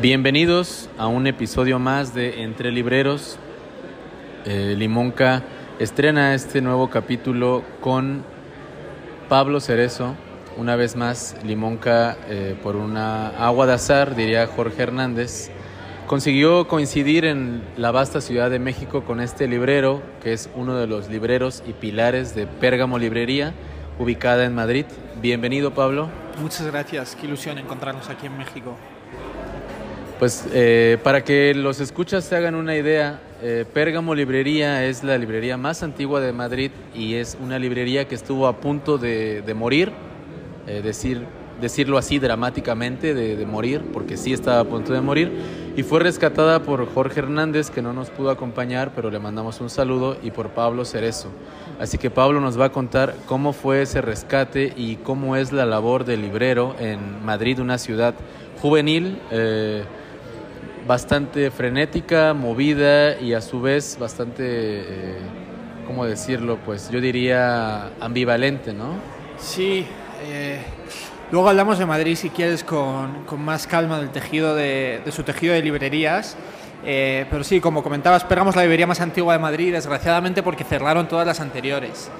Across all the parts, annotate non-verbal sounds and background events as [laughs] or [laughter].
Bienvenidos a un episodio más de Entre Libreros. Eh, Limonca estrena este nuevo capítulo con Pablo Cerezo. Una vez más, Limonca, eh, por una agua de azar, diría Jorge Hernández, consiguió coincidir en la vasta Ciudad de México con este librero, que es uno de los libreros y pilares de Pérgamo Librería, ubicada en Madrid. Bienvenido, Pablo. Muchas gracias, qué ilusión encontrarnos aquí en México. Pues eh, para que los escuchas se hagan una idea, eh, Pérgamo Librería es la librería más antigua de Madrid y es una librería que estuvo a punto de, de morir, eh, decir, decirlo así dramáticamente, de, de, morir, porque sí estaba a punto de morir, y fue rescatada por Jorge Hernández, que no nos pudo acompañar, pero le mandamos un saludo, y por Pablo Cerezo. Así que Pablo nos va a contar cómo fue ese rescate y cómo es la labor del librero en Madrid, una ciudad juvenil bastante frenética, movida y a su vez bastante, eh, ¿cómo decirlo? Pues yo diría ambivalente, ¿no? Sí, eh, luego hablamos de Madrid si quieres con, más calma del tejido de, su tejido de librerías. Eh, pero sí, como comentabas, pegamos la librería más antigua de Madrid, desgraciadamente porque cerraron todas las anteriores.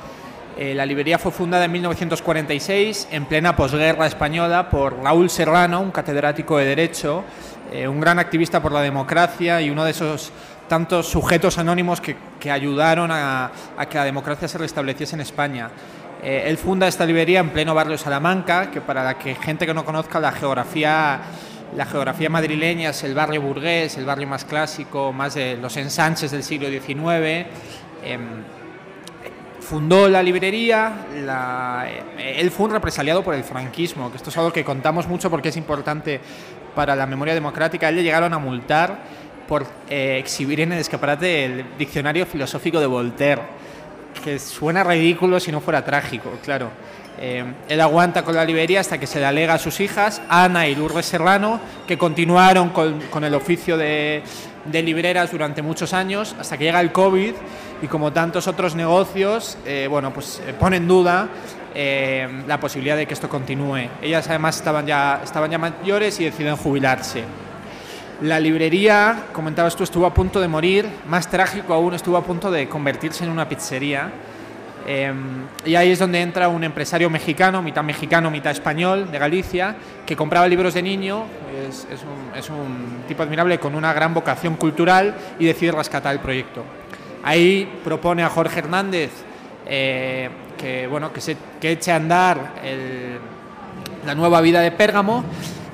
Eh, la librería fue fundada en 1946, en plena posguerra española, por Raúl Serrano, un catedrático de Derecho, un gran activista por la democracia y uno de esos tantos sujetos anónimos que, ayudaron a, que la democracia se restableciese en España. Eh, él funda esta librería en pleno barrio Salamanca, que para la que gente que no conozca la geografía, la geografía madrileña es el barrio burgués, el barrio más clásico, más de los ensanches del siglo XIX. Eh, fundó la librería, la, él fue un represaliado por el franquismo, que esto es algo que contamos mucho porque es importante para la memoria democrática. Él le llegaron a multar por eh, exhibir en el escaparate el diccionario filosófico de Voltaire, que suena ridículo si no fuera trágico, claro. Eh, él aguanta con la librería hasta que se le alega a sus hijas, Ana y Lourdes Serrano, que continuaron con, con el oficio de, de libreras durante muchos años, hasta que llega el COVID y como tantos otros negocios, eh, bueno, pues eh, pone en duda eh, la posibilidad de que esto continúe. Ellas además estaban ya, estaban ya mayores y deciden jubilarse. La librería, comentabas tú, estuvo a punto de morir, más trágico aún, estuvo a punto de convertirse en una pizzería. Eh, y ahí es donde entra un empresario mexicano, mitad mexicano, mitad español, de Galicia, que compraba libros de niño, es, un, tipo admirable con una gran vocación cultural y decide rescatar el proyecto. Ahí propone a Jorge Hernández eh, que, bueno, que, se, eche a andar la nueva vida de Pérgamo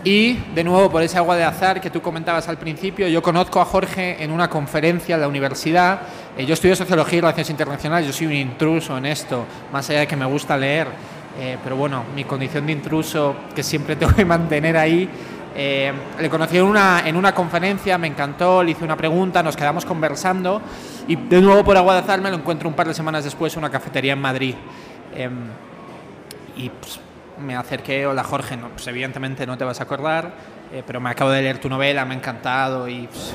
y, de nuevo, por ese agua de azar que tú comentabas al principio, yo conozco a Jorge en una conferencia en la universidad. Eh, yo estudio Sociología y Relaciones Internacionales, yo soy un intruso en esto, más allá de que me gusta leer. Eh, pero bueno, mi condición de intruso, que siempre [laughs] tengo que mantener ahí, eh, le conocí en una, en una conferencia, me encantó, le hice una pregunta, nos quedamos conversando y de nuevo por agua de azar me lo encuentro un par de semanas después en una cafetería en Madrid. Eh, y pues, me acerqué, hola Jorge, no, pues evidentemente no te vas a acordar, eh, pero me acabo de leer tu novela, me ha encantado. Y, pues,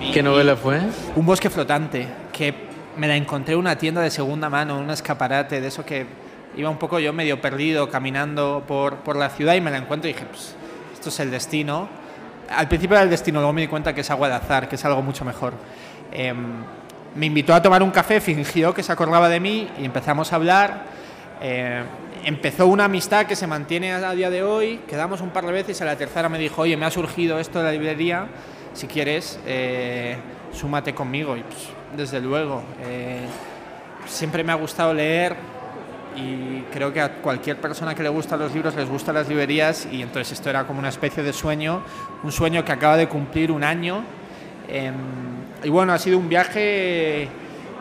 y ¿Qué novela fue? Un bosque flotante, que me la encontré en una tienda de segunda mano, un escaparate, de eso que iba un poco yo medio perdido caminando por, por la ciudad y me la encuentro y dije, pues esto es el destino. Al principio era el destino, luego me di cuenta que es agua de azar, que es algo mucho mejor. Eh, me invitó a tomar un café, fingió que se acordaba de mí y empezamos a hablar. Eh, empezó una amistad que se mantiene a día de hoy, quedamos un par de veces, a la tercera me dijo, oye, me ha surgido esto de la librería, si quieres, eh, súmate conmigo. Y pues, desde luego, eh, siempre me ha gustado leer y creo que a cualquier persona que le gustan los libros les gustan las librerías y entonces esto era como una especie de sueño, un sueño que acaba de cumplir un año. Eh, y bueno, ha sido un viaje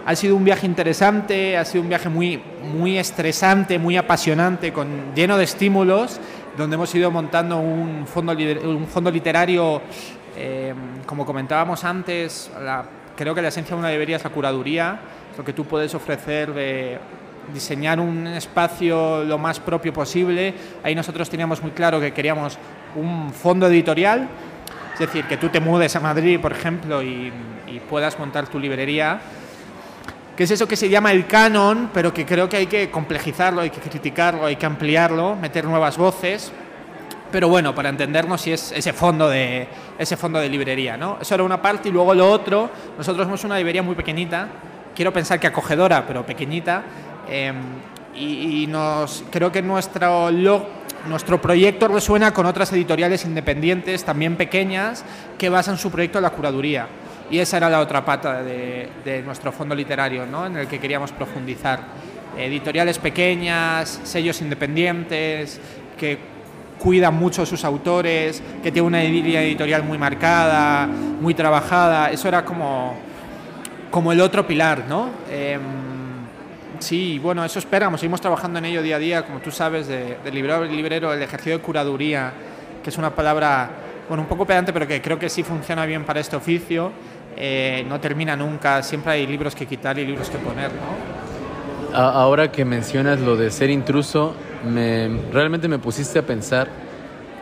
ha sido un viaje interesante, ha sido un viaje muy, muy estresante, muy apasionante, con, lleno de estímulos, donde hemos ido montando un fondo, un fondo literario, eh, como comentábamos antes, la, creo que la esencia de una librería es la curaduría, lo que tú puedes ofrecer de, diseñar un espacio lo más propio posible. Ahí nosotros teníamos muy claro que queríamos un fondo editorial, es decir, que tú te mudes a Madrid, por ejemplo, y, y puedas montar tu librería que es eso que se llama el canon, pero que creo que hay que complejizarlo, hay que criticarlo, hay que ampliarlo, meter nuevas voces. Pero bueno, para entendernos si es ese fondo de ese fondo de librería, ¿no? Eso era una parte y luego lo otro, nosotros somos una librería muy pequeñita, quiero pensar que acogedora, pero pequeñita, em, y, nos creo que nuestro nuestro proyecto resuena con otras editoriales independientes, también pequeñas, que basan su proyecto en la curaduría. Y esa era la otra pata de, nuestro fondo literario, ¿no? en el que queríamos profundizar. Editoriales pequeñas, sellos independientes, que cuidan mucho a sus autores, que tienen una editorial muy marcada, muy trabajada. Eso era como, como el otro pilar, ¿no? Em, sí, bueno, eso esperamos. Seguimos trabajando en ello día a día, como tú sabes, de, de librero, librero, el ejercicio de curaduría, que es una palabra, bueno, un poco pedante, pero que creo que sí funciona bien para este oficio eh, no termina nunca, siempre hay libros que quitar y libros que poner, ¿no? Ahora que mencionas lo de ser intruso, me, realmente me pusiste a pensar,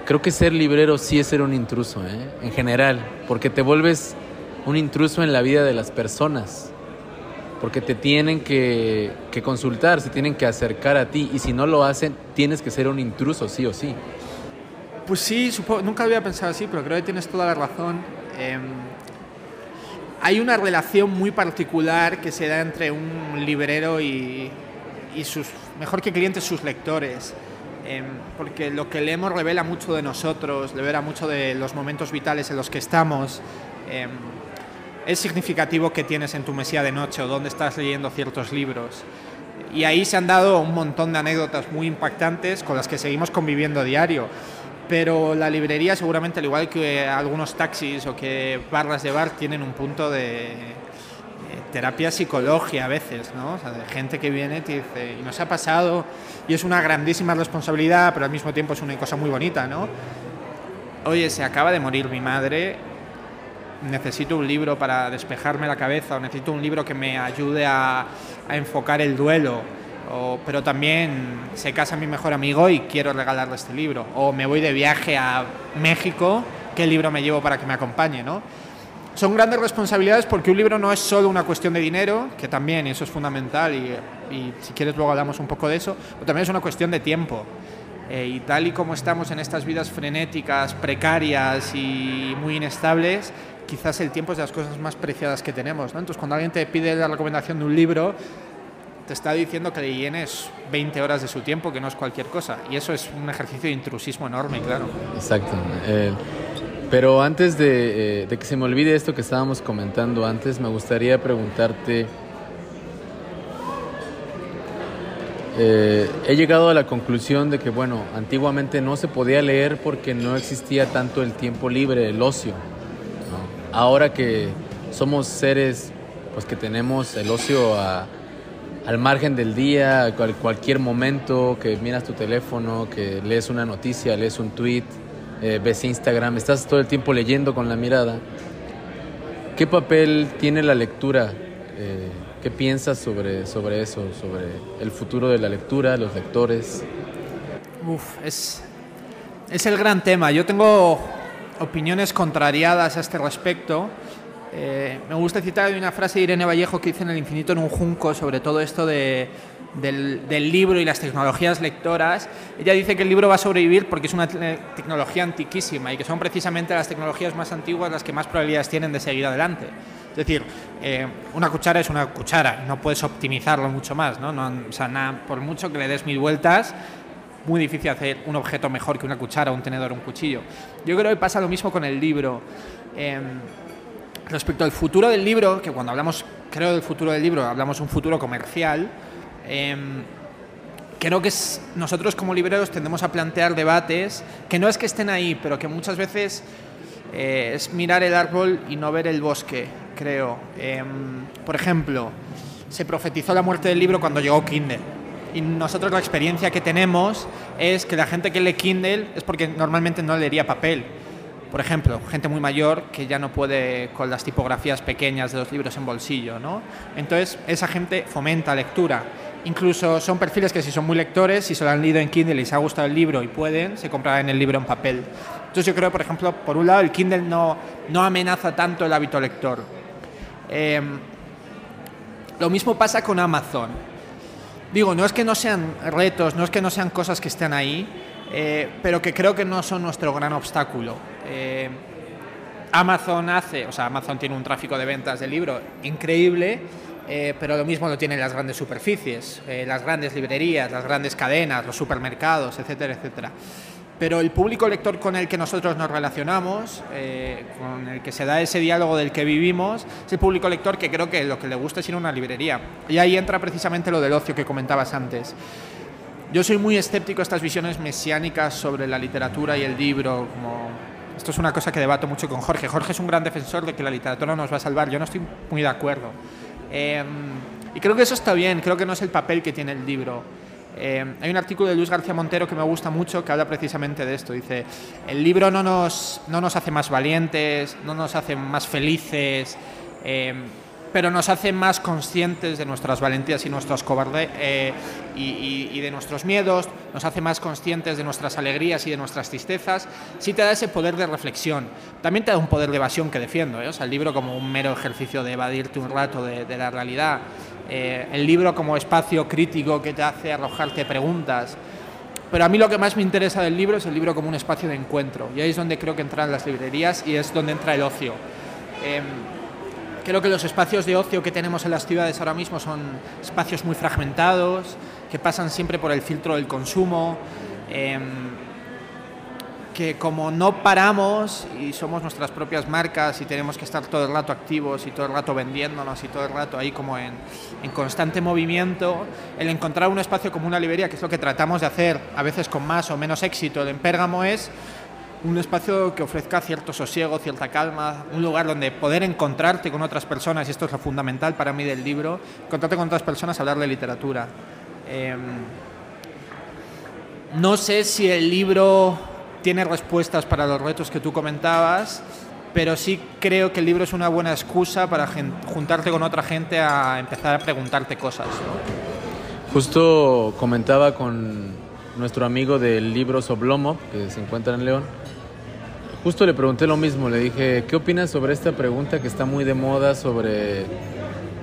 creo que ser librero sí es ser un intruso, ¿eh? en general, porque te vuelves un intruso en la vida de las personas, porque te tienen que, consultar, se tienen que acercar a ti, y si no lo hacen, tienes que ser un intruso, sí o sí. Pues sí, nunca había pensado así, pero creo que tienes toda la razón. Em, hay una relación muy particular que se da entre un librero y, sus, mejor que clientes, sus lectores. Em, porque lo que leemos revela mucho de nosotros, revela mucho de los momentos vitales en los que estamos. Em, es significativo que tienes en tu mesía de noche o dónde estás leyendo ciertos libros. Y ahí se han dado un montón de anécdotas muy impactantes con las que seguimos conviviendo diario pero la librería seguramente al igual que algunos taxis o que barras de bar tienen un punto de terapia psicología a veces, ¿no? O sea, de gente que viene y dice, y nos ha pasado, y es una grandísima responsabilidad, pero al mismo tiempo es una cosa muy bonita, ¿no? Oye, se acaba de morir mi madre, necesito un libro para despejarme la cabeza, o necesito un libro que me ayude a enfocar el duelo pero también se casa mi mejor amigo y quiero regalarle este libro. O me voy de viaje a México, ¿qué libro me llevo para que me acompañe? ¿no? Son grandes responsabilidades porque un libro no es solo una cuestión de dinero, que también eso es fundamental y, si quieres luego hablamos un poco de eso, pero también es una cuestión de tiempo. Eh, y tal y como estamos en estas vidas frenéticas, precarias y muy inestables, quizás el tiempo es de las cosas más preciadas que tenemos. ¿no? Entonces, cuando alguien te pide la recomendación de un libro, te está diciendo que le llenes 20 horas de su tiempo, que no es cualquier cosa. Y eso es un ejercicio de intrusismo enorme, claro. Exacto. Eh, pero antes eh, de, que se me olvide esto que estábamos comentando antes, me gustaría preguntarte, eh, he llegado a la conclusión de que, bueno, antiguamente no se podía leer porque no existía tanto el tiempo libre, el ocio. Ahora que somos seres, pues que tenemos el ocio a al margen del día, cual, cualquier momento que miras tu teléfono, que lees una noticia, lees un tweet, eh, ves Instagram, estás todo el tiempo leyendo con la mirada. ¿Qué papel tiene la lectura? Eh, ¿Qué piensas sobre, sobre eso, sobre el futuro de la lectura, los lectores? Uf, es, es el gran tema. Yo tengo opiniones contrariadas a este respecto. Eh, me gusta citar una frase de Irene Vallejo que dice en El infinito en un junco sobre todo esto de, del, libro y las tecnologías lectoras. Ella dice que el libro va a sobrevivir porque es una tecnología antiquísima y que son precisamente las tecnologías más antiguas las que más probabilidades tienen de seguir adelante. Es decir, eh, una cuchara es una cuchara, no puedes optimizarlo mucho más. ¿no? o sea, por mucho que le des mil vueltas, muy difícil hacer un objeto mejor que una cuchara, un tenedor, un cuchillo. Yo creo que pasa lo mismo con el libro. Em, Respecto al futuro del libro, que cuando hablamos, creo, del futuro del libro, hablamos un futuro comercial, em, creo que nosotros como libreros tendemos a plantear debates que no es que estén ahí, pero que muchas veces eh, es mirar el árbol y no ver el bosque, creo. Em, por ejemplo, se profetizó la muerte del libro cuando llegó Kindle. Y nosotros la experiencia que tenemos es que la gente que lee Kindle es porque normalmente no leería papel por ejemplo, gente muy mayor que ya no puede con las tipografías pequeñas de los libros en bolsillo, ¿no? Entonces, esa gente fomenta lectura Incluso son perfiles que si son muy lectores, si se lo han leído en Kindle y les ha gustado el libro y pueden, se comprarán el libro en papel. Entonces yo creo, por ejemplo, por un lado, el Kindle no, no amenaza tanto el hábito lector. Em, lo mismo pasa con Amazon. Digo, no es que no sean retos, no es que no sean cosas que estén ahí, eh, pero que creo que no son nuestro gran obstáculo. Eh, Amazon hace, o sea, Amazon tiene un tráfico de ventas de libro increíble, eh, pero lo mismo lo tienen las grandes superficies, las grandes librerías, las grandes cadenas, los supermercados, etcétera, etcétera. Pero el público lector con el que nosotros nos relacionamos, con el que se da ese diálogo del que vivimos, es el público lector que creo que lo que le gusta es ir a una librería. Y ahí entra precisamente lo del ocio que comentabas antes. Yo soy muy escéptico a estas visiones mesiánicas sobre la literatura y el libro, como esto es una cosa que debato mucho con Jorge. Jorge es un gran defensor de que la literatura nos va a salvar. Yo no estoy muy de acuerdo. Em, y creo que eso está bien, creo que no es el papel que tiene el libro. Em, hay un artículo de Luis García Montero que me gusta mucho que habla precisamente de esto. Dice, el libro no nos, no nos hace más valientes, no nos hace más felices. Em, pero nos hace más conscientes de nuestras valentías y nuestros cobardes eh, y, de nuestros miedos, nos hace más conscientes de nuestras alegrías y de nuestras tristezas, sí te da ese poder de reflexión. También te da un poder de evasión que defiendo, ¿eh? o sea, el libro como un mero ejercicio de evadirte un rato de, la realidad, eh, el libro como espacio crítico que te hace arrojarte preguntas. Pero a mí lo que más me interesa del libro es el libro como un espacio de encuentro, y ahí es donde creo que entran las librerías y es donde entra el ocio. Creo que los espacios de ocio que tenemos en las ciudades ahora mismo son espacios muy fragmentados, que pasan siempre por el filtro del consumo, em, que como no paramos y somos nuestras propias marcas y tenemos que estar todo el rato activos y todo el rato vendiéndonos y todo el rato ahí como en, en constante movimiento, el encontrar un espacio como una librería, que es lo que tratamos de hacer a veces con más o menos éxito en Pérgamo, es un espacio que ofrezca cierto sosiego, cierta calma, un lugar donde poder encontrarte con otras personas, y esto es lo fundamental para mí del libro, encontrarte con otras personas, hablar de literatura. Em, no sé si el libro tiene respuestas para los retos que tú comentabas, pero sí creo que el libro es una buena excusa para juntarte con otra gente a empezar a preguntarte cosas. Justo comentaba con nuestro amigo del libro Soblomo, que se encuentra en León, Justo le pregunté lo mismo, le dije, ¿qué opinas sobre esta pregunta que está muy de moda sobre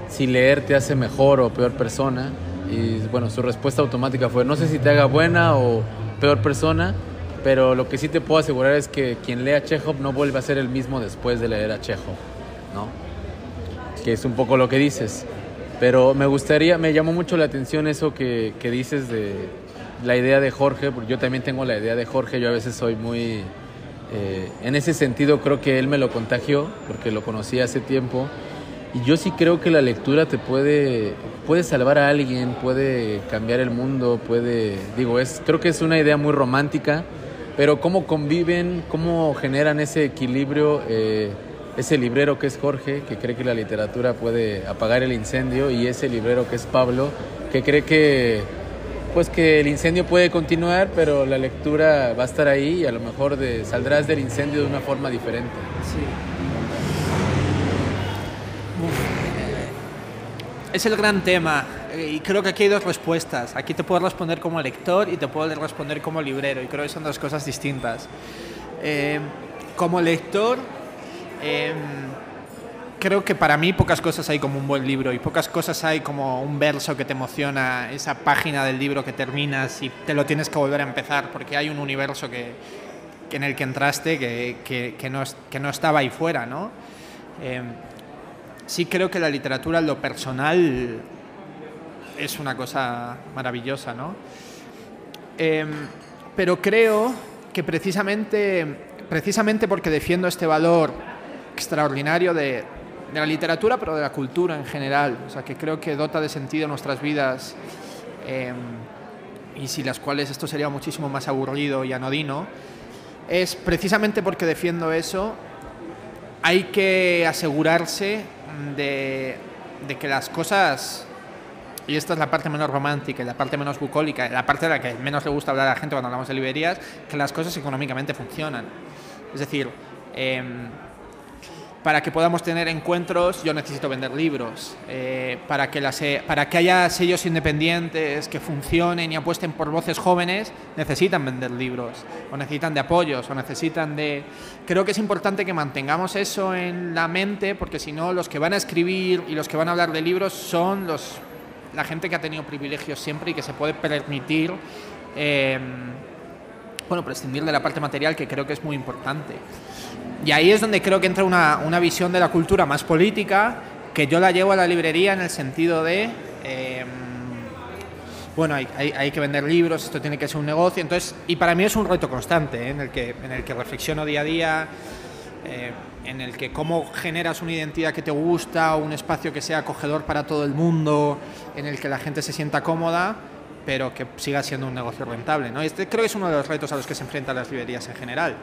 si leer te hace mejor o peor persona? Y bueno, su respuesta automática fue, no sé si te haga buena o peor persona, pero lo que sí te puedo asegurar es que quien lea Chekhov no vuelve a ser el mismo después de leer a Chekhov, ¿no? Que es un poco lo que dices. Pero me gustaría, me llamó mucho la atención eso que, que dices de la idea de Jorge, porque yo también tengo la idea de Jorge, yo a veces soy muy eh, en ese sentido creo que él me lo contagió porque lo conocí hace tiempo. Y yo sí creo que la lectura te puede, puede salvar a alguien, puede cambiar el mundo, puede, digo, es, creo que es una idea muy romántica, pero cómo conviven, cómo generan ese equilibrio, eh, ese librero que es Jorge, que cree que la literatura puede apagar el incendio, y ese librero que es Pablo, que cree que pues que el incendio puede continuar, pero la lectura va a estar ahí y a lo mejor de, saldrás del incendio de una forma diferente. Sí. Es el gran tema y creo que aquí hay dos respuestas. Aquí te puedo responder como lector y te puedo responder como librero y creo que son dos cosas distintas. Eh, como lector, eh, creo que para mí pocas cosas hay como un buen libro y pocas cosas hay como un verso que te emociona, esa página del libro que terminas y te lo tienes que volver a empezar porque hay un universo que, en el que entraste que, que, no, que no estaba ahí fuera, ¿no? Em, sí creo que la literatura lo personal es una cosa maravillosa, ¿no? Em, pero creo que precisamente, precisamente porque defiendo este valor extraordinario de, de la literatura, pero de la cultura en general. O sea, que creo que dota de sentido nuestras vidas em, y sin las cuales esto sería muchísimo más aburrido y anodino. Es precisamente porque defiendo eso, hay que asegurarse de, que las cosas y esta es la parte menos romántica y la parte menos bucólica, la parte de la que menos le gusta hablar a la gente cuando hablamos de librerías, que las cosas económicamente funcionan. Es decir, eh, para que podamos tener encuentros, yo necesito vender libros. Eh, para, que las, para que haya sellos independientes que funcionen y apuesten por voces jóvenes, necesitan vender libros, o necesitan de apoyos, o necesitan de... Creo que es importante que mantengamos eso en la mente, porque si no, los que van a escribir y los que van a hablar de libros son los, la gente que ha tenido privilegios siempre y que se puede permitir... Eh, bueno, prescindir de la parte material que creo que es muy importante. Y ahí es donde creo que entra una, una visión de la cultura más política, que yo la llevo a la librería en el sentido de, em, bueno, hay, hay, que vender libros, esto tiene que ser un negocio, entonces, y para mí es un reto constante, ¿eh? en, el que, en el que reflexiono día a día, eh, en el que cómo generas una identidad que te gusta, un espacio que sea acogedor para todo el mundo, en el que la gente se sienta cómoda, pero que siga siendo un negocio rentable. ¿no? Este creo que es uno de los retos a los que se enfrentan las librerías en general.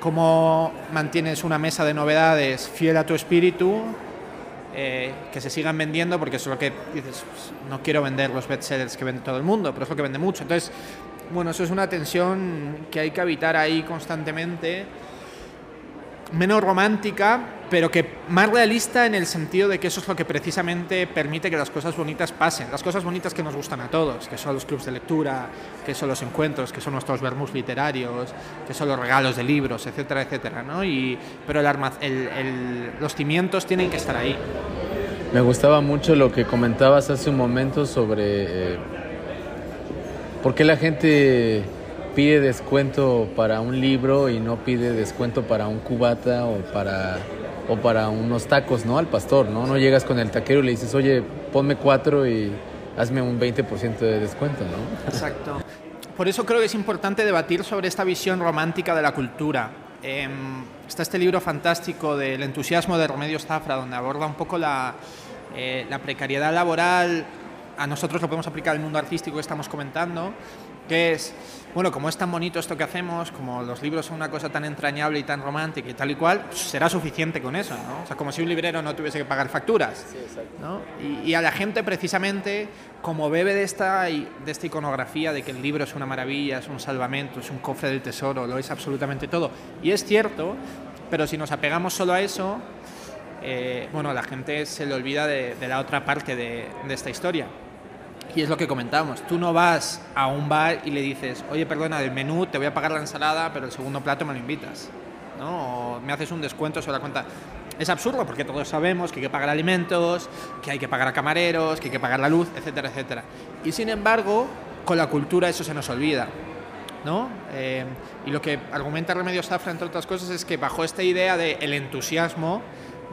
¿Cómo mantienes una mesa de novedades fiel a tu espíritu? Eh, que se sigan vendiendo, porque es lo que dices, no quiero vender los bestsellers que vende todo el mundo, pero es lo que vende mucho. Entonces, bueno, eso es una tensión que hay que habitar ahí constantemente menos romántica, pero que más realista en el sentido de que eso es lo que precisamente permite que las cosas bonitas pasen, las cosas bonitas que nos gustan a todos, que son los clubs de lectura, que son los encuentros, que son nuestros vermus literarios, que son los regalos de libros, etcétera, etcétera, ¿no? Y, pero los cimientos tienen que estar ahí. Me gustaba mucho lo que comentabas hace un momento sobre eh, por qué la gente pide descuento para un libro y no pide descuento para un cubata o para, o para unos tacos, ¿no? Al pastor, ¿no? No llegas con el taquero y le dices, oye, ponme cuatro y hazme un 20% de descuento, ¿no? Exacto. Por eso creo que es importante debatir sobre esta visión romántica de la cultura. Eh, está este libro fantástico del entusiasmo de Remedios Zafra, donde aborda un poco la, eh, la precariedad laboral. A nosotros lo podemos aplicar al mundo artístico que estamos comentando, que es bueno, como es tan bonito esto que hacemos, como los libros son una cosa tan entrañable y tan romántica y tal y cual, pues será suficiente con eso, ¿no? O sea, como si un librero no tuviese que pagar facturas, sí, ¿no? Y, y, a la gente precisamente, como bebe de esta, de esta iconografía de que el libro es una maravilla, es un salvamento, es un cofre del tesoro, lo es absolutamente todo, y es cierto, pero si nos apegamos solo a eso, eh, bueno, la gente se le olvida de, de la otra parte de, de esta historia. Y es lo que comentamos, tú no vas a un bar y le dices, oye, perdona, del menú te voy a pagar la ensalada, pero el segundo plato me lo invitas, ¿no? O me haces un descuento sobre la cuenta. Es absurdo porque todos sabemos que hay que pagar alimentos, que hay que pagar a camareros, que hay que pagar la luz, etcétera, etcétera. Y sin embargo, con la cultura eso se nos olvida. ¿no? Eh, y lo que argumenta Remedios Zafra, entre otras cosas, es que bajo esta idea del el entusiasmo,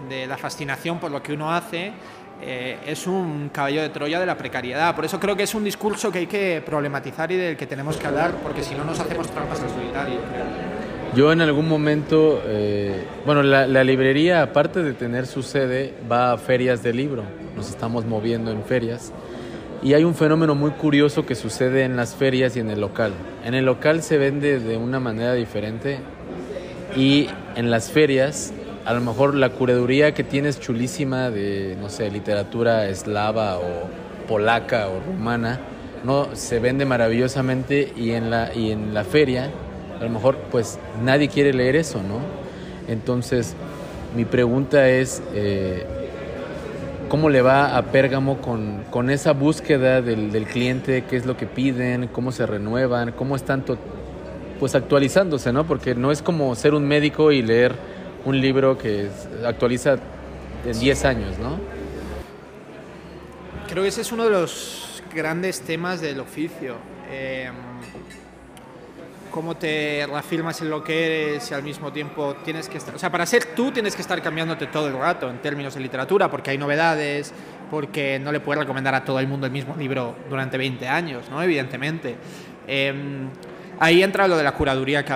de la fascinación por lo que uno hace, eh, es un caballo de Troya de la precariedad. Por eso creo que es un discurso que hay que problematizar y del que tenemos que hablar, porque si no nos hacemos trampas al solitario. Yo en algún momento, eh, bueno, la, la, librería, aparte de tener su sede, va a ferias de libro. Nos estamos moviendo en ferias. Y hay un fenómeno muy curioso que sucede en las ferias y en el local. En el local se vende de una manera diferente y en las ferias a lo mejor la curaduría que tienes chulísima de, no sé, literatura eslava o polaca o rumana, no se vende maravillosamente y en la, y en la feria, a lo mejor pues nadie quiere leer eso, ¿no? Entonces, mi pregunta es, eh, ¿cómo le va a Pérgamo con, con esa búsqueda del, del, cliente? ¿Qué es lo que piden? ¿Cómo se renuevan? ¿Cómo están pues actualizándose, ¿no? Porque no es como ser un médico y leer un libro que actualiza en 10 años, ¿no? Creo que ese es uno de los grandes temas del oficio. Eh, cómo te reafirmas en lo que eres y al mismo tiempo tienes que estar... O sea, para ser tú tienes que estar cambiándote todo el rato en términos de literatura, porque hay novedades, porque no le puedes recomendar a todo el mundo el mismo libro durante 20 años, ¿no? Evidentemente. Eh, ahí entra lo de la curaduría que,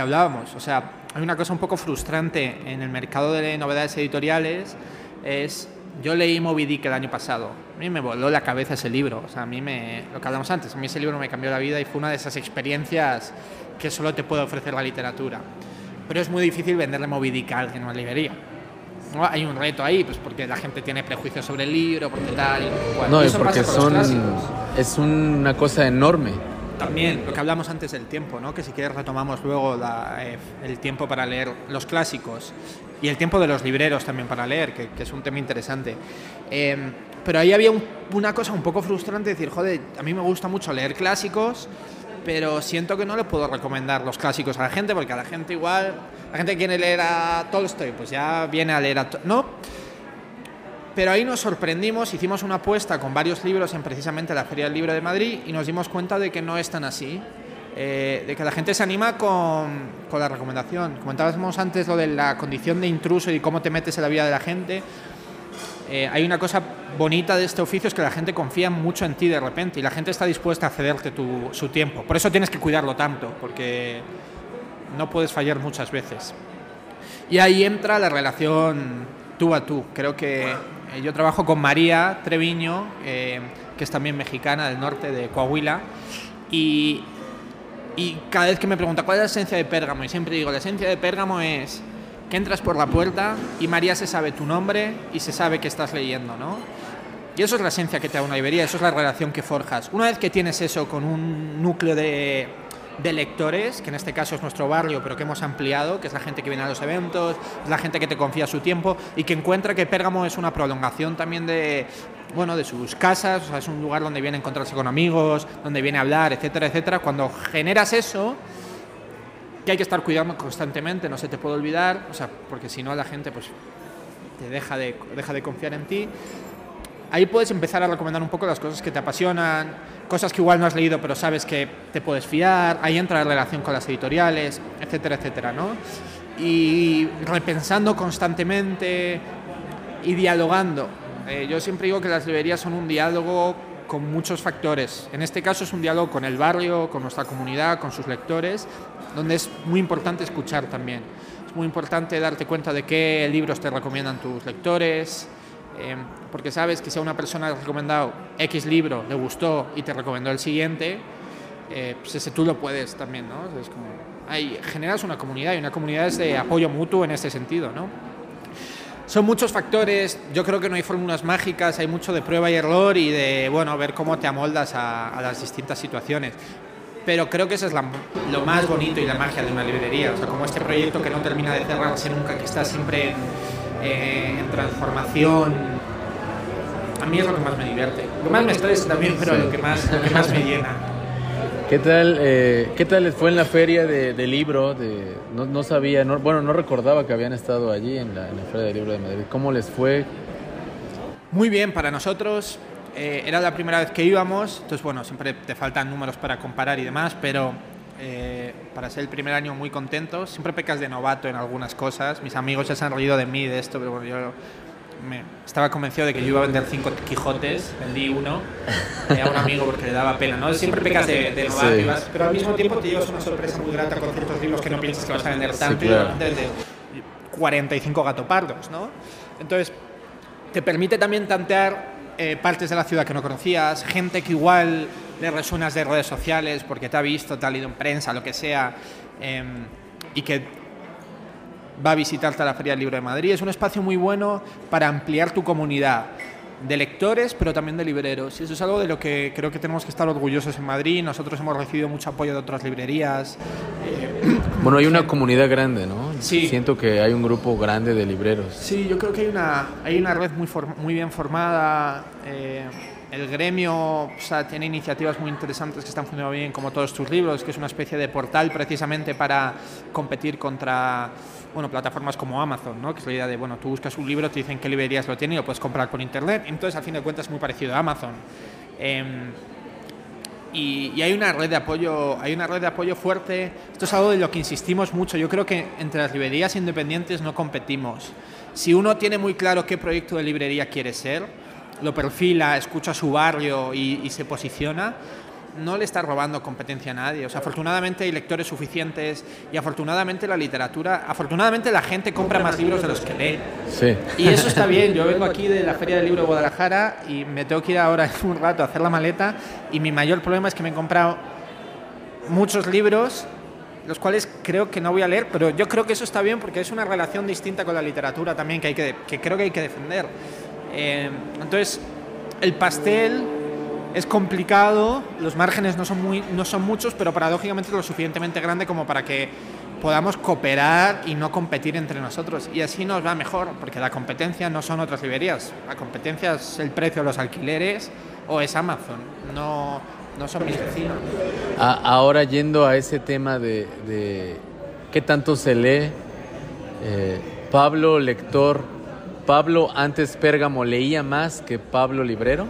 hablábamos. O sea, hay una cosa un poco frustrante en el mercado de novedades editoriales, es, yo leí Moby Dick el año pasado, a mí me voló la cabeza ese libro, o sea, a mí me, lo que hablamos antes, a mí ese libro me cambió la vida y fue una de esas experiencias que solo te puede ofrecer la literatura. Pero es muy difícil venderle Moby Dick a alguien en una librería. ¿no? Hay un reto ahí, pues porque la gente tiene prejuicios sobre el libro, porque tal. Y, bueno, no, y porque son, es una cosa enorme. También lo que hablamos antes del tiempo, ¿no? que si quieres retomamos luego la, eh, el tiempo para leer los clásicos y el tiempo de los libreros también para leer, que, que es un tema interesante. Eh, pero ahí había un, una cosa un poco frustrante, decir, joder, a mí me gusta mucho leer clásicos, pero siento que no le puedo recomendar los clásicos a la gente, porque a la gente igual, la gente que quiere leer a Tolstoy, pues ya viene a leer a... No, pero ahí nos sorprendimos, hicimos una apuesta con varios libros en precisamente la Feria del Libro de Madrid y nos dimos cuenta de que no es tan así, eh, de que la gente se anima con, con, la recomendación. Comentábamos antes lo de la condición de intruso y cómo te metes en la vida de la gente. Eh, hay una cosa bonita de este oficio es que la gente confía mucho en ti de repente y la gente está dispuesta a cederte tu, su tiempo. Por eso tienes que cuidarlo tanto, porque no puedes fallar muchas veces. Y ahí entra la relación tú a tú. Creo que eh, yo trabajo con María Treviño, eh, que es también mexicana del norte de Coahuila, y, cada vez que me pregunta cuál es la esencia de Pérgamo, y siempre digo, la esencia de Pérgamo es que entras por la puerta y María se sabe tu nombre y se sabe que estás leyendo, ¿no? Y eso es la esencia que te da una librería, eso es la relación que forjas. Una vez que tienes eso con un núcleo de, de lectores, que en este caso es nuestro barrio, pero que hemos ampliado, que es la gente que viene a los eventos, es la gente que te confía su tiempo y que encuentra que Pérgamo es una prolongación también de, bueno, de sus casas, es un lugar donde viene a encontrarse con amigos, donde viene a hablar, etcétera, etcétera. Cuando generas eso, que hay que estar cuidando constantemente, no se te puede olvidar, o sea, porque si no la gente pues te deja de, deja de confiar en ti. Ahí puedes empezar a recomendar un poco las cosas que te apasionan, cosas que igual no has leído pero sabes que te puedes fiar, ahí entra la relación con las editoriales, etcétera, etcétera, ¿no? Y repensando constantemente y dialogando. Eh, yo siempre digo que las librerías son un diálogo con muchos factores. En este caso es un diálogo con el barrio, con nuestra comunidad, con sus lectores, donde es muy importante escuchar también. Es muy importante darte cuenta de qué libros te recomiendan tus lectores, eh, porque sabes que si a una persona le has recomendado X libro, le gustó y te recomendó el siguiente, eh, pues ese tú lo puedes también, ¿no? Es como, hay, generas una comunidad y una comunidad es de apoyo mutuo en este sentido, ¿no? Son muchos factores, yo creo que no hay fórmulas mágicas, hay mucho de prueba y error y de, bueno, ver cómo te amoldas a, a las distintas situaciones pero creo que eso es la, lo más bonito y la magia de una librería, o sea, como este proyecto que no termina de cerrarse nunca, que está siempre en, eh, en transformación. A mí es lo que más me divierte. Lo más me estresa también, pero sí. lo, que más, lo que más me llena. ¿Qué tal, eh, ¿Qué tal les fue en la feria de, de libro? De, no, no sabía, no, bueno, no recordaba que habían estado allí en la, en la Feria del Libro de Madrid. ¿Cómo les fue? Muy bien, para nosotros eh, era la primera vez que íbamos, entonces bueno, siempre te faltan números para comparar y demás, pero eh, para ser el primer año muy contentos. Siempre pecas de novato en algunas cosas. Mis amigos ya se han reído de mí de esto, pero bueno, yo me estaba convencido de que yo iba a vender cinco Quijotes, vendí uno eh, a un amigo porque le daba pena, ¿no? Siempre pecas de, de novato, sí. vas, pero al mismo tiempo te llevas una sorpresa muy grata con ciertos libros que no piensas que vas a vender tanto, sí, claro. desde 45 gatopardos, ¿no? Entonces, te permite también tantear eh, partes de la ciudad que no conocías, gente que igual le resuenas de redes sociales porque te ha visto, te ha leído en prensa, lo que sea, eh, y que va a visitarte a la Feria del Libro de Madrid. Es un espacio muy bueno para ampliar tu comunidad de lectores, pero también de libreros. Y eso es algo de lo que creo que tenemos que estar orgullosos en Madrid. Nosotros hemos recibido mucho apoyo de otras librerías. Eh, bueno, hay una comunidad grande, ¿no? Sí. Siento que hay un grupo grande de libreros. Sí, yo creo que hay una, hay una red muy, muy bien formada. Eh, el gremio o tiene iniciativas muy interesantes que están funcionando bien, como todos tus libros, que es una especie de portal precisamente para competir contra bueno, plataformas como Amazon, ¿no? que es la idea de, bueno, tú buscas un libro, te dicen qué librerías lo tienen y lo puedes comprar por internet, entonces al fin de cuentas es muy parecido a Amazon. Eh, y, y, hay una red de apoyo, hay una red de apoyo fuerte. Esto es algo de lo que insistimos mucho. Yo creo que entre las librerías independientes no competimos. Si uno tiene muy claro qué proyecto de librería quiere ser, lo perfila, escucha su barrio y, y se posiciona, no le está robando competencia a nadie. O sea, afortunadamente hay lectores suficientes y afortunadamente la literatura, afortunadamente la gente compra más libros de los que lee. Sí. Y eso está bien. Yo vengo aquí de la Feria del Libro de Guadalajara y me tengo que ir ahora en un rato a hacer la maleta y mi mayor problema es que me he comprado muchos libros los cuales creo que no voy a leer, pero yo creo que eso está bien porque es una relación distinta con la literatura también que, hay que, que creo que hay que defender. Eh, entonces, el pastel es complicado, los márgenes no son, muy, no son muchos, pero paradójicamente lo suficientemente grande como para que podamos cooperar y no competir entre nosotros. Y así nos va mejor, porque la competencia no son otras librerías, la competencia es el precio de los alquileres o es Amazon, no, no son mis vecinos. ahora yendo a ese tema de, de qué tanto se lee, eh, Pablo lector, Pablo antes Pérgamo leía más que Pablo librero.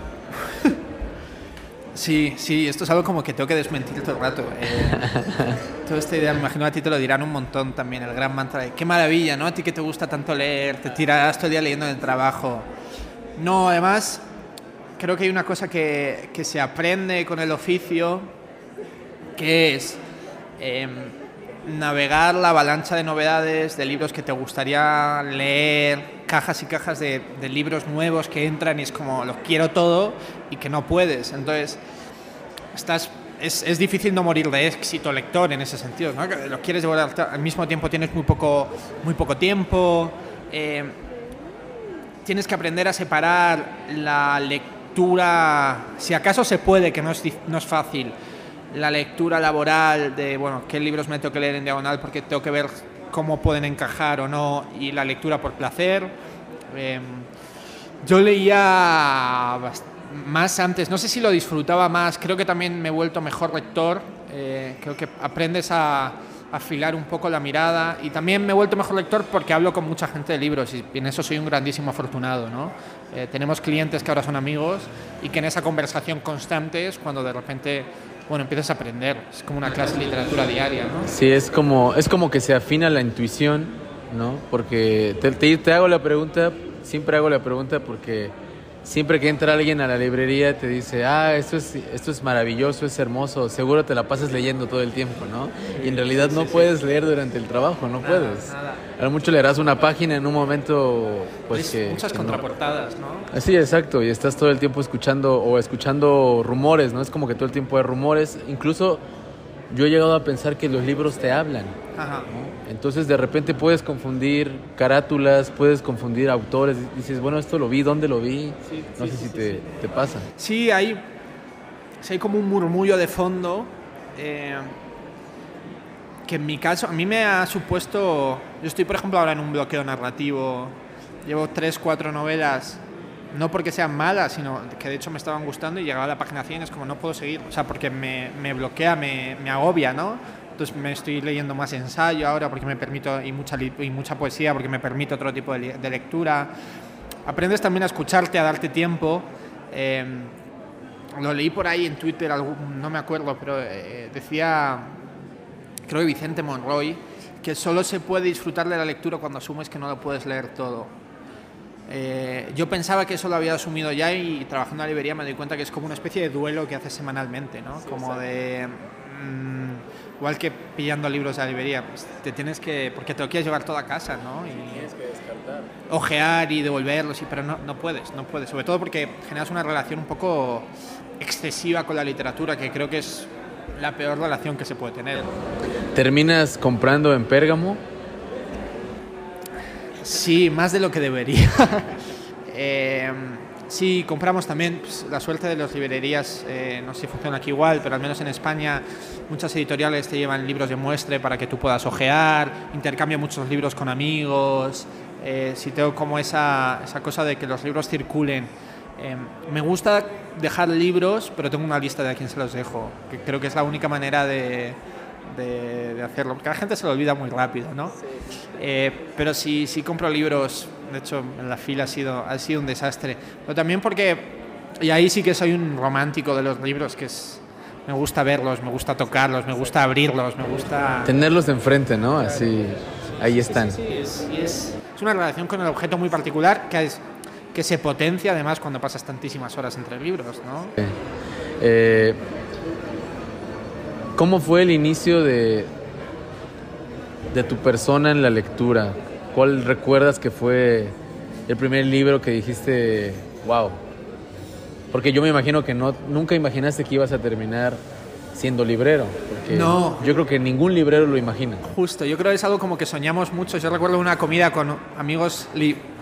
Sí, sí, esto es algo como que tengo que desmentir todo el rato. Eh, [laughs] toda esta idea, me imagino a ti te lo dirán un montón también, el gran mantra de qué maravilla, ¿no? A ti que te gusta tanto leer, te tirarás todo el día leyendo en el trabajo. No, además, creo que hay una cosa que, que se aprende con el oficio, que es em, navegar la avalancha de novedades, de libros que te gustaría leer, cajas y cajas de, libros nuevos que entran y es como, los quiero todo y que no puedes. Entonces, estás, es, es difícil no morir de éxito lector en ese sentido, ¿no? Los quieres llevar al mismo tiempo tienes muy poco, muy poco tiempo. Eh, tienes que aprender a separar la lectura si acaso se puede, que no es, no es fácil, la lectura laboral de, bueno, qué libros me tengo que leer en diagonal porque tengo que ver cómo pueden encajar o no, y la lectura por placer. Eh, yo leía más antes, no sé si lo disfrutaba más, creo que también me he vuelto mejor lector, eh, creo que aprendes a afilar un poco la mirada y también me he vuelto mejor lector porque hablo con mucha gente de libros y en eso soy un grandísimo afortunado. ¿no? Eh, tenemos clientes que ahora son amigos y que en esa conversación constante es cuando de repente bueno, empiezas a aprender. Es como una clase de literatura diaria, ¿no? Sí, es como, es como que se afina la intuición, ¿no? Porque te, te, hago la pregunta, siempre hago la pregunta porque siempre que entra alguien a la librería te dice, ah, esto es, esto es maravilloso, es hermoso, seguro te la pasas leyendo todo el tiempo, ¿no? Y en realidad no puedes leer durante el trabajo, no puedes. A lo mucho leerás una página en un momento, pues que... Muchas contraportadas, ¿no? Sí, exacto, y estás todo el tiempo escuchando o escuchando rumores, ¿no? Es como que todo el tiempo hay rumores, incluso yo he llegado a pensar que los libros te hablan. Ajá. Entonces de repente puedes confundir carátulas, puedes confundir autores, dices, bueno, esto lo vi, ¿dónde lo vi? Sí, no sí, sé si te, te, pasa. Sí, hay, sí, hay como un murmullo de fondo eh, que en mi caso, a mí me ha supuesto, yo estoy por ejemplo ahora en un bloqueo narrativo, llevo tres, cuatro novelas no porque sean malas, sino que de hecho me estaban gustando y llegaba a la página 100 es como no puedo seguir, o sea, porque me, me bloquea, me, me, agobia, ¿no? Entonces me estoy leyendo más ensayo ahora porque me permito, y mucha, y mucha poesía porque me permite otro tipo de, de lectura. Aprendes también a escucharte, a darte tiempo. Eh, lo leí por ahí en Twitter, algún, no me acuerdo, pero eh, decía, creo que Vicente Monroy, que solo se puede disfrutar de la lectura cuando asumes que no lo puedes leer todo. Eh, yo pensaba que eso lo había asumido ya y trabajando en la librería me doy cuenta que es como una especie de duelo que haces semanalmente, ¿no? Sí, como de... Mmm, igual que pillando libros de la librería, pues te tienes que... porque te lo quieres llevar todo a casa, ¿no? Y tienes que descartar. Ojear y devolverlos, y, pero no, no puedes, no puedes. Sobre todo porque generas una relación un poco excesiva con la literatura, que creo que es la peor relación que se puede tener. ¿Terminas comprando en Pérgamo? Sí, más de lo que debería. [laughs] eh, sí, compramos también pues, la suerte de las librerías, eh, no sé si funciona aquí igual, pero al menos en España muchas editoriales te llevan libros de muestre para que tú puedas ojear, intercambio muchos libros con amigos, eh, si tengo como esa, esa cosa de que los libros circulen. Eh, me gusta dejar libros, pero tengo una lista de a quién se los dejo, que creo que es la única manera de, de, de, hacerlo, porque a la gente se lo olvida muy rápido, ¿no? Sí. Eh, pero sí, sí compro libros, de hecho en la fila ha sido, ha sido un desastre, pero también porque, y ahí sí que soy un romántico de los libros, que es, me gusta verlos, me gusta tocarlos, me gusta abrirlos, me gusta... Tenerlos de enfrente, ¿no? Así, ahí están. Sí, sí, sí es, es, es, una relación con el objeto muy particular que, es, que se potencia además cuando pasas tantísimas horas entre libros, ¿no? Eh, ¿Cómo fue el inicio de, de tu persona en la lectura? ¿Cuál recuerdas que fue el primer libro que dijiste, wow? Porque yo me imagino que no, nunca imaginaste que ibas a terminar siendo librero. Porque no. Yo creo que ningún librero lo imagina. Justo, yo creo que es algo como que soñamos mucho. Yo recuerdo una comida con amigos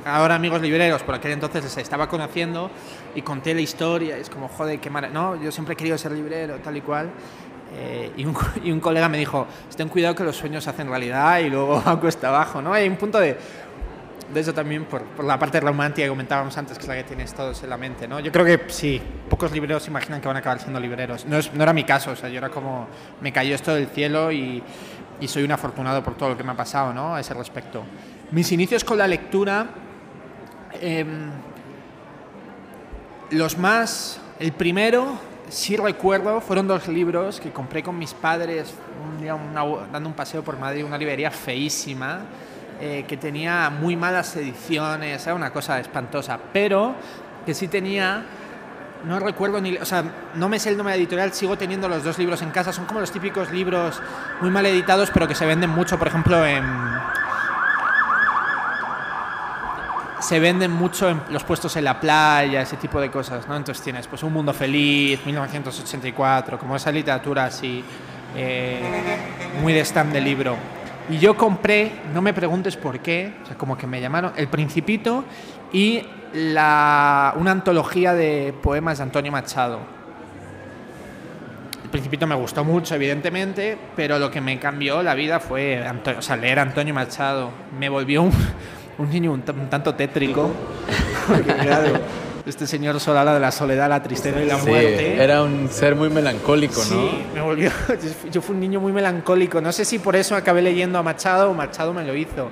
ahora amigos libreros, por aquel entonces les estaba conociendo y conté la historia. Es como, joder, qué mara... No, yo siempre he querido ser librero, tal y cual. Eh, y, un, y, un, colega me dijo, ten cuidado que los sueños se hacen realidad y luego [laughs] cuesta abajo, ¿no? Hay un punto de, de eso también por, por, la parte romántica que comentábamos antes, que es la que tienes todos en la mente, ¿no? Yo creo que sí, pocos libreros imaginan que van a acabar siendo libreros. No, es, no era mi caso, o sea, yo era como, me cayó esto del cielo y, y soy un afortunado por todo lo que me ha pasado, ¿no? A ese respecto. Mis inicios con la lectura, eh, los más, el primero, sí recuerdo, fueron dos libros que compré con mis padres un día dando un paseo por Madrid, una librería feísima, eh, que tenía muy malas ediciones, era una cosa espantosa, pero que sí tenía, no recuerdo ni, o sea, no me sé el nombre editorial, sigo teniendo los dos libros en casa, son como los típicos libros muy mal editados, pero que se venden mucho, por ejemplo, en se venden mucho en los puestos en la playa, ese tipo de cosas, ¿no? Entonces tienes pues Un Mundo Feliz, 1984, como esa literatura así, eh, muy de stand de libro. Y yo compré, no me preguntes por qué, o sea, como que me llamaron El Principito y la, una antología de poemas de Antonio Machado. El Principito me gustó mucho, evidentemente, pero lo que me cambió la vida fue o sea, leer a Antonio Machado. Me volvió un, un niño un, un tanto tétrico. Porque, claro, [laughs] este señor solo habla de la soledad, la tristeza y la Sí, muerte. era un ser muy melancólico, ¿no? Sí, me volvió. [laughs] Yo fui un niño muy melancólico. No sé si por eso acabé leyendo a Machado o Machado me lo hizo.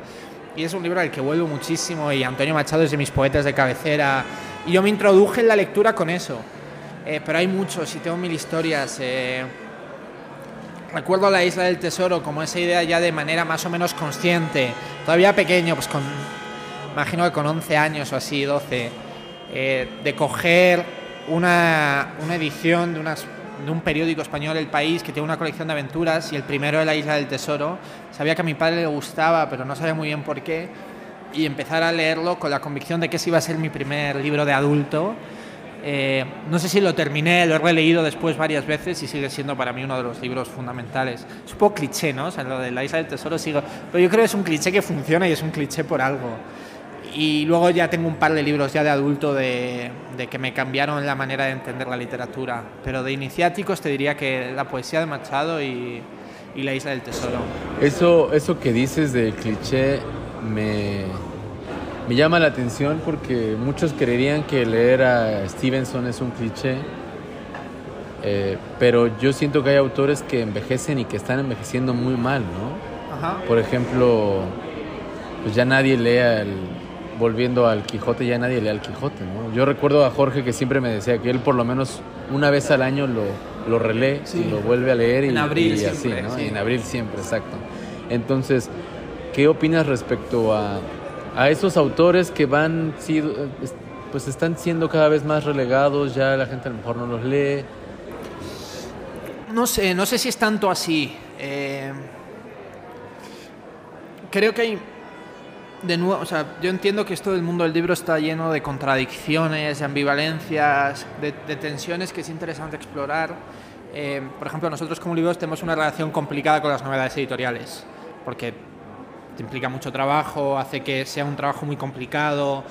Y es un libro al que vuelvo muchísimo. Y Antonio Machado es de mis poetas de cabecera. Y yo me introduje en la lectura con eso. Eh, pero hay muchos y tengo mil historias. Eh, recuerdo la isla del tesoro como esa idea ya de manera más o menos consciente. Todavía pequeño, pues con. Imagino que con 11 años o así, 12. Eh, de coger una, una edición de, unas, de un periódico español, El País, que tiene una colección de aventuras, y el primero de la Isla del Tesoro. Sabía que a mi padre le gustaba, pero no sabía muy bien por qué. Y empezar a leerlo con la convicción de que ese iba a ser mi primer libro de adulto. Eh, no sé si lo terminé, lo he releído después varias veces y sigue siendo para mí uno de los libros fundamentales. Es un poco cliché, ¿no? O sea, lo de la Isla del Tesoro sigo. Pero yo creo que es un cliché que funciona y es un cliché por algo y luego ya tengo un par de libros ya de adulto de, de, que me cambiaron la manera de entender la literatura. Pero de iniciáticos te diría que la poesía de Machado y, y La Isla del Tesoro. Eso, eso que dices del cliché me, me llama la atención porque muchos creerían que leer a Stevenson es un cliché. Eh, pero yo siento que hay autores que envejecen y que están envejeciendo muy mal, ¿no? Ajá. Por ejemplo, pues ya nadie lee al, volviendo al Quijote, ya nadie lee al Quijote, ¿no? Yo recuerdo a Jorge que siempre me decía que él por lo menos una vez al año lo, lo relee Sí. y lo vuelve a leer y, En abril y así, ¿no? sí. Y en abril siempre, exacto. Entonces, ¿qué opinas respecto a, a esos autores que van, sido- pues están siendo cada vez más relegados, ya la gente a lo mejor no los lee? No sé, no sé si es tanto así. Eh, creo que hay. De nuevo, o sea, yo entiendo que esto del mundo del libro está lleno de contradicciones, de ambivalencias, de, de tensiones que es interesante explorar. Eh, por ejemplo, nosotros como libros tenemos una relación complicada con las novedades editoriales, porque te implica mucho trabajo, hace que sea un trabajo muy complicado,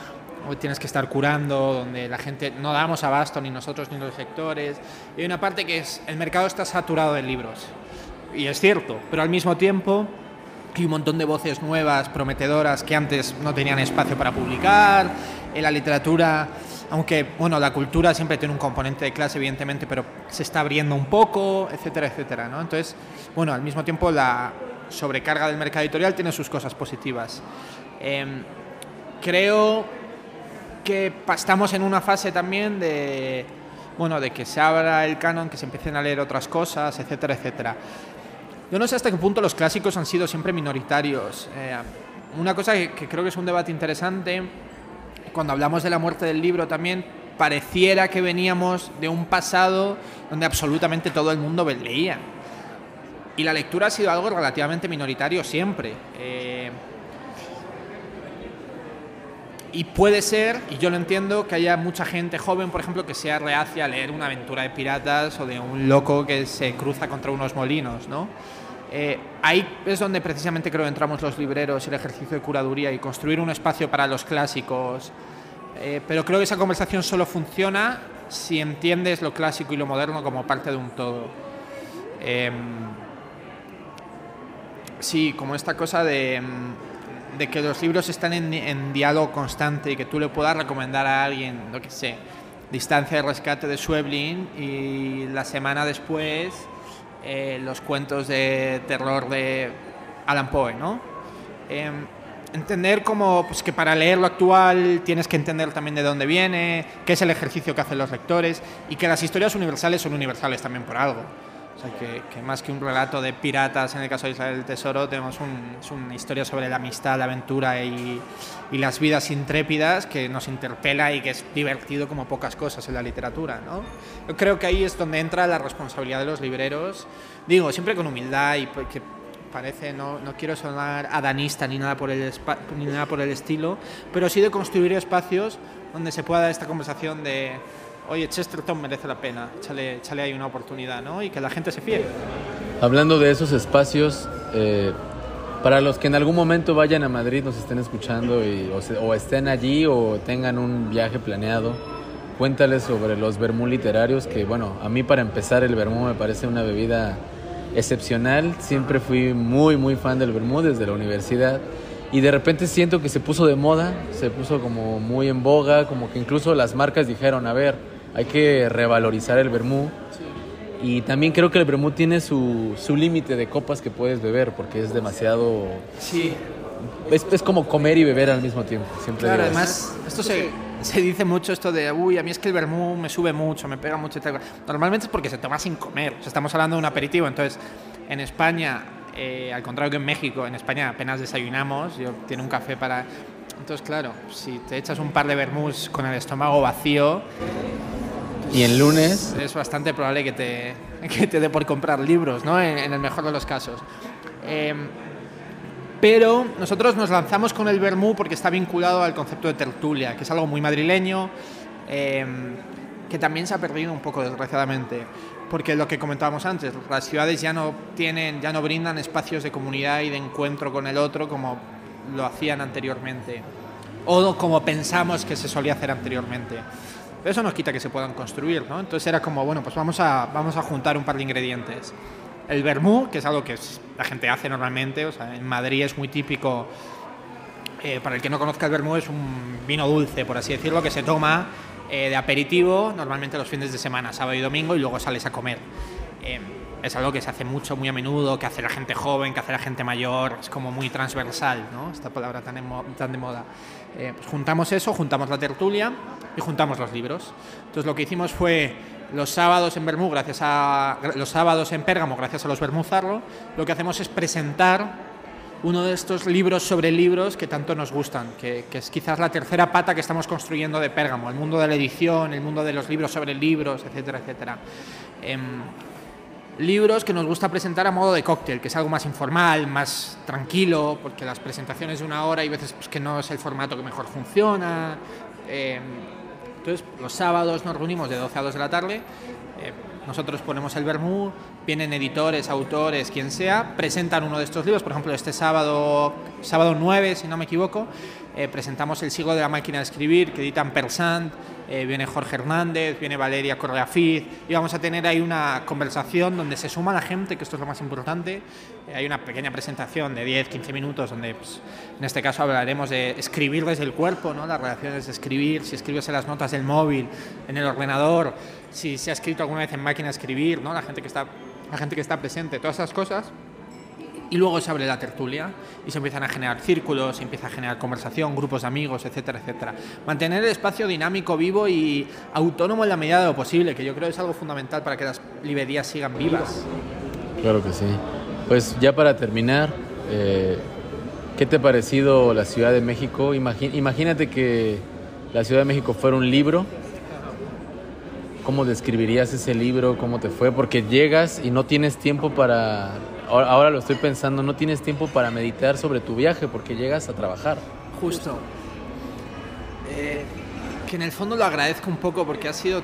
o tienes que estar curando, donde la gente no damos abasto ni nosotros ni los sectores. Y hay una parte que es, el mercado está saturado de libros. Y es cierto, pero al mismo tiempo hay un montón de voces nuevas, prometedoras, que antes no tenían espacio para publicar. En la literatura, aunque, bueno, la cultura siempre tiene un componente de clase, evidentemente, pero se está abriendo un poco, etcétera, etcétera, ¿no? Entonces, bueno, al mismo tiempo la sobrecarga del mercado editorial tiene sus cosas positivas. Em, creo que estamos en una fase también de bueno de que se abra el canon que se empiecen a leer otras cosas etcétera etcétera. Yo no sé hasta qué punto los clásicos han sido siempre minoritarios. Eh, una cosa que creo que es un debate interesante cuando hablamos de la muerte del libro también pareciera que veníamos de un pasado donde absolutamente todo el mundo leía y la lectura ha sido algo relativamente minoritario siempre Eh, y puede ser, y yo lo entiendo, que haya mucha gente joven, por ejemplo, que sea reacia a leer una aventura de piratas o de un loco que se cruza contra unos molinos, ¿no? Eh, ahí es donde precisamente creo entramos los libreros, el ejercicio de curaduría y construir un espacio para los clásicos. Eh, pero creo que esa conversación solo funciona si entiendes lo clásico y lo moderno como parte de un todo. Em, sí, como esta cosa de, de que los libros están en, diálogo constante y que tú le puedas recomendar a alguien, lo que sé, Distancia de rescate de Schweblin y la semana después eh, los cuentos de terror de Alan Poe, ¿no? Em, entender como pues, que para leer lo actual tienes que entender también de dónde viene, qué es el ejercicio que hacen los lectores y que las historias universales son universales también por algo. Sea, que, más que un relato de piratas, en el caso de Isabel del Tesoro, tenemos una historia sobre la amistad, la aventura y, y, las vidas intrépidas que nos interpela y que es divertido como pocas cosas en la literatura. ¿no? Yo creo que ahí es donde entra la responsabilidad de los libreros, digo, siempre con humildad y que parece, no, no quiero sonar adanista ni nada, por el ni nada por el estilo, pero sí de construir espacios donde se pueda esta conversación de oye, Chesterton merece la pena, échale, échale ahí una oportunidad, ¿no? Y que la gente se fíe. Hablando de esos espacios, eh, para los que en algún momento vayan a Madrid, nos estén escuchando y, o, estén allí o tengan un viaje planeado, cuéntales sobre los vermú literarios, que bueno, a mí para empezar el vermú me parece una bebida excepcional, siempre fui muy, muy fan del vermú desde la universidad y de repente siento que se puso de moda, se puso como muy en boga, como que incluso las marcas dijeron, a ver, hay que revalorizar el vermú. Y también creo que el vermú tiene su, su límite de copas que puedes beber, porque es demasiado... Sí. Es, es como comer y beber al mismo tiempo. Siempre claro, además, esto se, se, dice mucho esto de, uy, a mí es que el vermú me sube mucho, me pega mucho. Normalmente es porque se toma sin comer. O sea, estamos hablando de un aperitivo. Entonces, en España, eh, al contrario que en México, en España apenas desayunamos. Yo tiene un café para... Entonces, claro, si te echas un par de vermús con el estómago vacío, y el lunes. Es bastante probable que te, [laughs] que te dé por comprar libros, ¿no? En, el mejor de los casos. Em, pero nosotros nos lanzamos con el Bermú porque está vinculado al concepto de tertulia, que es algo muy madrileño, em, que también se ha perdido un poco, desgraciadamente. Porque lo que comentábamos antes, las ciudades ya no, tienen, ya no brindan espacios de comunidad y de encuentro con el otro como lo hacían anteriormente. O como pensamos que se solía hacer anteriormente. Pero eso nos quita que se puedan construir, ¿no? Entonces era como, bueno, pues vamos a, vamos a juntar un par de ingredientes. El vermú, que es algo que la gente hace normalmente, o sea, en Madrid es muy típico, eh, para el que no conozca el vermú, es un vino dulce, por así decirlo, que se toma eh, de aperitivo, normalmente los fines de semana, sábado y domingo, y luego sales a comer. Eh, es algo que se hace mucho, muy a menudo, que hace la gente joven, que hace la gente mayor, es como muy transversal, ¿no? Esta palabra tan, tan de moda. Pues juntamos eso, juntamos la tertulia y juntamos los libros. Entonces lo que hicimos fue los sábados en Bermú, gracias a los sábados en Pérgamo, gracias a los Bermúzarlo, lo que hacemos es presentar uno de estos libros sobre libros que tanto nos gustan, que, es quizás la tercera pata que estamos construyendo de Pérgamo, el mundo de la edición, el mundo de los libros sobre libros, etcétera, etcétera. Em, libros que nos gusta presentar a modo de cóctel, que es algo más informal, más tranquilo, porque las presentaciones de una hora hay veces pues, que no es el formato que mejor funciona. Em, entonces, los sábados nos reunimos de 12 a 2 de la tarde, eh, nosotros ponemos el vermú, vienen editores, autores, quien sea, presentan uno de estos libros, por ejemplo, este sábado, sábado 9, si no me equivoco, eh, presentamos El siglo de la máquina de escribir, que editan Persant, eh, viene Jorge Hernández, viene Valeria Correafiz, y vamos a tener ahí una conversación donde se suma la gente, que esto es lo más importante. Eh, hay una pequeña presentación de 10-15 minutos donde, pues, en este caso, hablaremos de escribir desde el cuerpo, ¿no? las relaciones de escribir, si escribes en las notas del móvil, en el ordenador, si se ha escrito alguna vez en máquina de escribir, ¿no? la, gente que está, la gente que está presente, todas esas cosas y luego se abre la tertulia y se empiezan a generar círculos, se empieza a generar conversación, grupos de amigos, etcétera, etcétera. Mantener el espacio dinámico, vivo y autónomo en la medida de lo posible, que yo creo es algo fundamental para que las librerías sigan vivas. Claro que sí. Pues ya para terminar, eh, ¿qué te ha parecido la Ciudad de México? imagínate que la Ciudad de México fuera un libro. ¿Cómo describirías ese libro? ¿Cómo te fue? Porque llegas y no tienes tiempo para ahora, lo estoy pensando, no tienes tiempo para meditar sobre tu viaje porque llegas a trabajar. Justo. Eh, que en el fondo lo agradezco un poco porque ha sido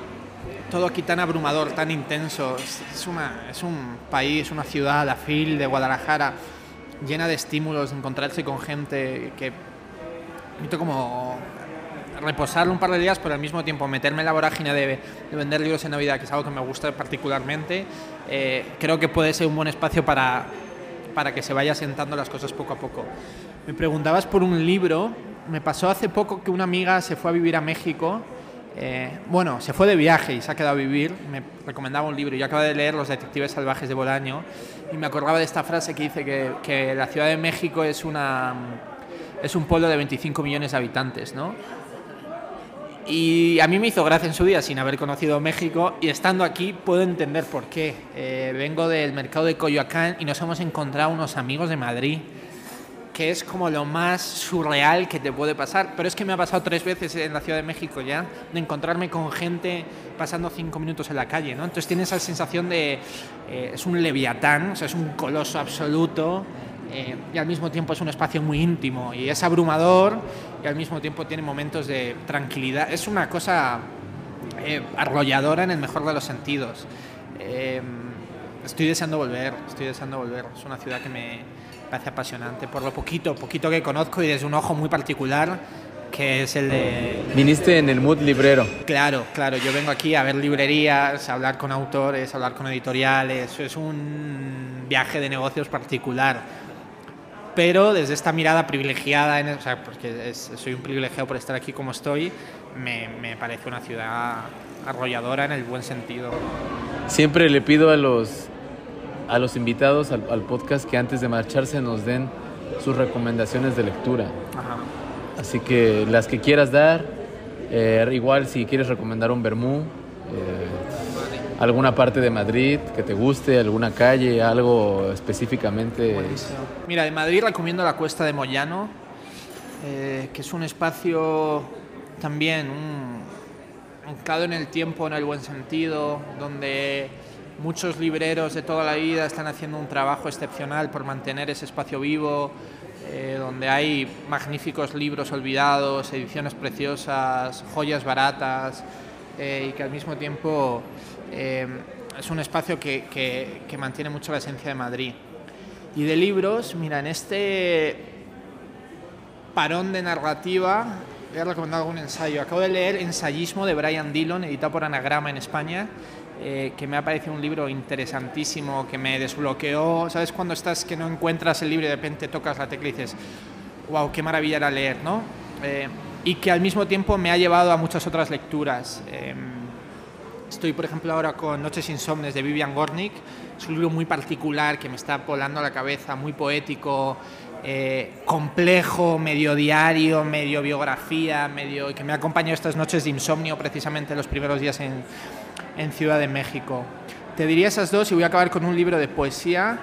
todo aquí tan abrumador, tan intenso. Es, una, es un país, una ciudad, la FIL de Guadalajara, llena de estímulos, de encontrarse con gente que como reposarlo un par de días, pero al mismo tiempo meterme en la vorágine de, vender libros en Navidad, que es algo que me gusta particularmente, eh, creo que puede ser un buen espacio para, para que se vaya sentando las cosas poco a poco. Me preguntabas por un libro, me pasó hace poco que una amiga se fue a vivir a México. Eh, bueno, se fue de viaje y se ha quedado a vivir. Me recomendaba un libro. Yo acabo de leer Los Detectives Salvajes de Bolaño y me acordaba de esta frase que dice que, que la Ciudad de México es, una, es un pueblo de 25 millones de habitantes, ¿no? Y a mí me hizo gracia en su día sin haber conocido México y estando aquí puedo entender por qué. Eh, vengo del mercado de Coyoacán y nos hemos encontrado unos amigos de Madrid, que es como lo más surreal que te puede pasar. Pero es que me ha pasado tres veces en la Ciudad de México ya, de encontrarme con gente pasando cinco minutos en la calle. ¿no? Entonces tienes esa sensación de... Eh, es un leviatán, o sea, es un coloso absoluto eh, y al mismo tiempo es un espacio muy íntimo y es abrumador y al mismo tiempo tiene momentos de tranquilidad. Es una cosa eh, arrolladora en el mejor de los sentidos. Eh, estoy deseando volver, estoy deseando volver. Es una ciudad que me parece apasionante por lo poquito, poquito que conozco y desde un ojo muy particular que es el de... Viniste en el mood librero. Claro, claro, yo vengo aquí a ver librerías, a hablar con autores, a hablar con editoriales, es un viaje de negocios particular pero desde esta mirada privilegiada, o sea, porque soy un privilegiado por estar aquí como estoy, me, me, parece una ciudad arrolladora en el buen sentido. Siempre le pido a los, a los invitados al, podcast que antes de marcharse nos den sus recomendaciones de lectura. Así que las que quieras dar, eh, igual si quieres recomendar un vermú, eh, alguna parte de Madrid que te guste, alguna calle, algo específicamente. Mira, de Madrid recomiendo la Cuesta de Moyano, eh, que es un espacio también anclado en el tiempo en el buen sentido, donde muchos libreros de toda la vida están haciendo un trabajo excepcional por mantener ese espacio vivo, eh, donde hay magníficos libros olvidados, ediciones preciosas, joyas baratas eh, y que al mismo tiempo eh, es un espacio que, que, mantiene mucho la esencia de Madrid. Y de libros, mira, en este parón de narrativa voy a recomendar algún ensayo. Acabo de leer Ensayismo de Brian Dillon, editado por Anagrama en España, eh, que me ha parecido un libro interesantísimo, que me desbloqueó. ¿Sabes cuando estás que no encuentras el libro y de repente tocas la tecla y dices, wow, qué maravilla era leer, ¿no? Eh, y que al mismo tiempo me ha llevado a muchas otras lecturas. Estoy, por ejemplo, ahora con Noches Insomnes de Vivian Gornick. Es un libro muy particular que me está volando la cabeza, muy poético, eh, complejo, medio diario, medio biografía, medio que me ha acompañado estas noches de insomnio precisamente los primeros días en, en Ciudad de México. Te diría esas dos y voy a acabar con un libro de poesía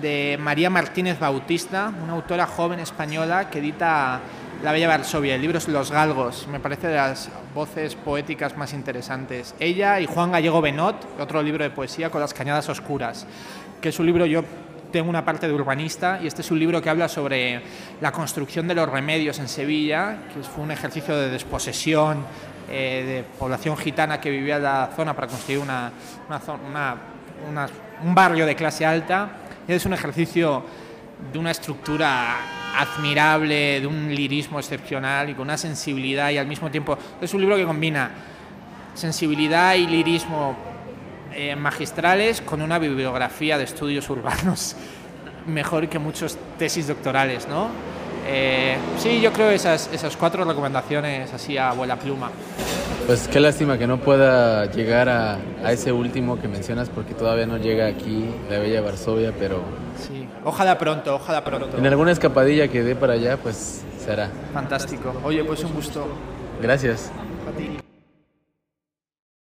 de María Martínez Bautista, una autora joven española que edita la Bella Varsovia, el libro es Los Galgos, me parece de las voces poéticas más interesantes. Ella y Juan Gallego Benot, otro libro de poesía con las cañadas oscuras, que es un libro, yo tengo una parte de urbanista y este es un libro que habla sobre la construcción de los remedios en Sevilla, que fue un ejercicio de desposesión eh, de población gitana que vivía en la zona para construir una, un barrio de clase alta. Es un ejercicio de una estructura admirable, de un lirismo excepcional y con una sensibilidad y al mismo tiempo es un libro que combina sensibilidad y lirismo eh, magistrales con una bibliografía de estudios urbanos [laughs] mejor que muchos tesis doctorales, ¿no? Eh, sí, yo creo esas, esas cuatro recomendaciones así a abuela pluma. Pues qué lástima que no pueda llegar a, a, ese último que mencionas porque todavía no llega aquí la Bella Varsovia, pero... Sí, ojalá pronto, ojalá pronto. En alguna escapadilla que dé para allá, pues se hará. Fantástico. Oye, pues un gusto. Gracias. A ti.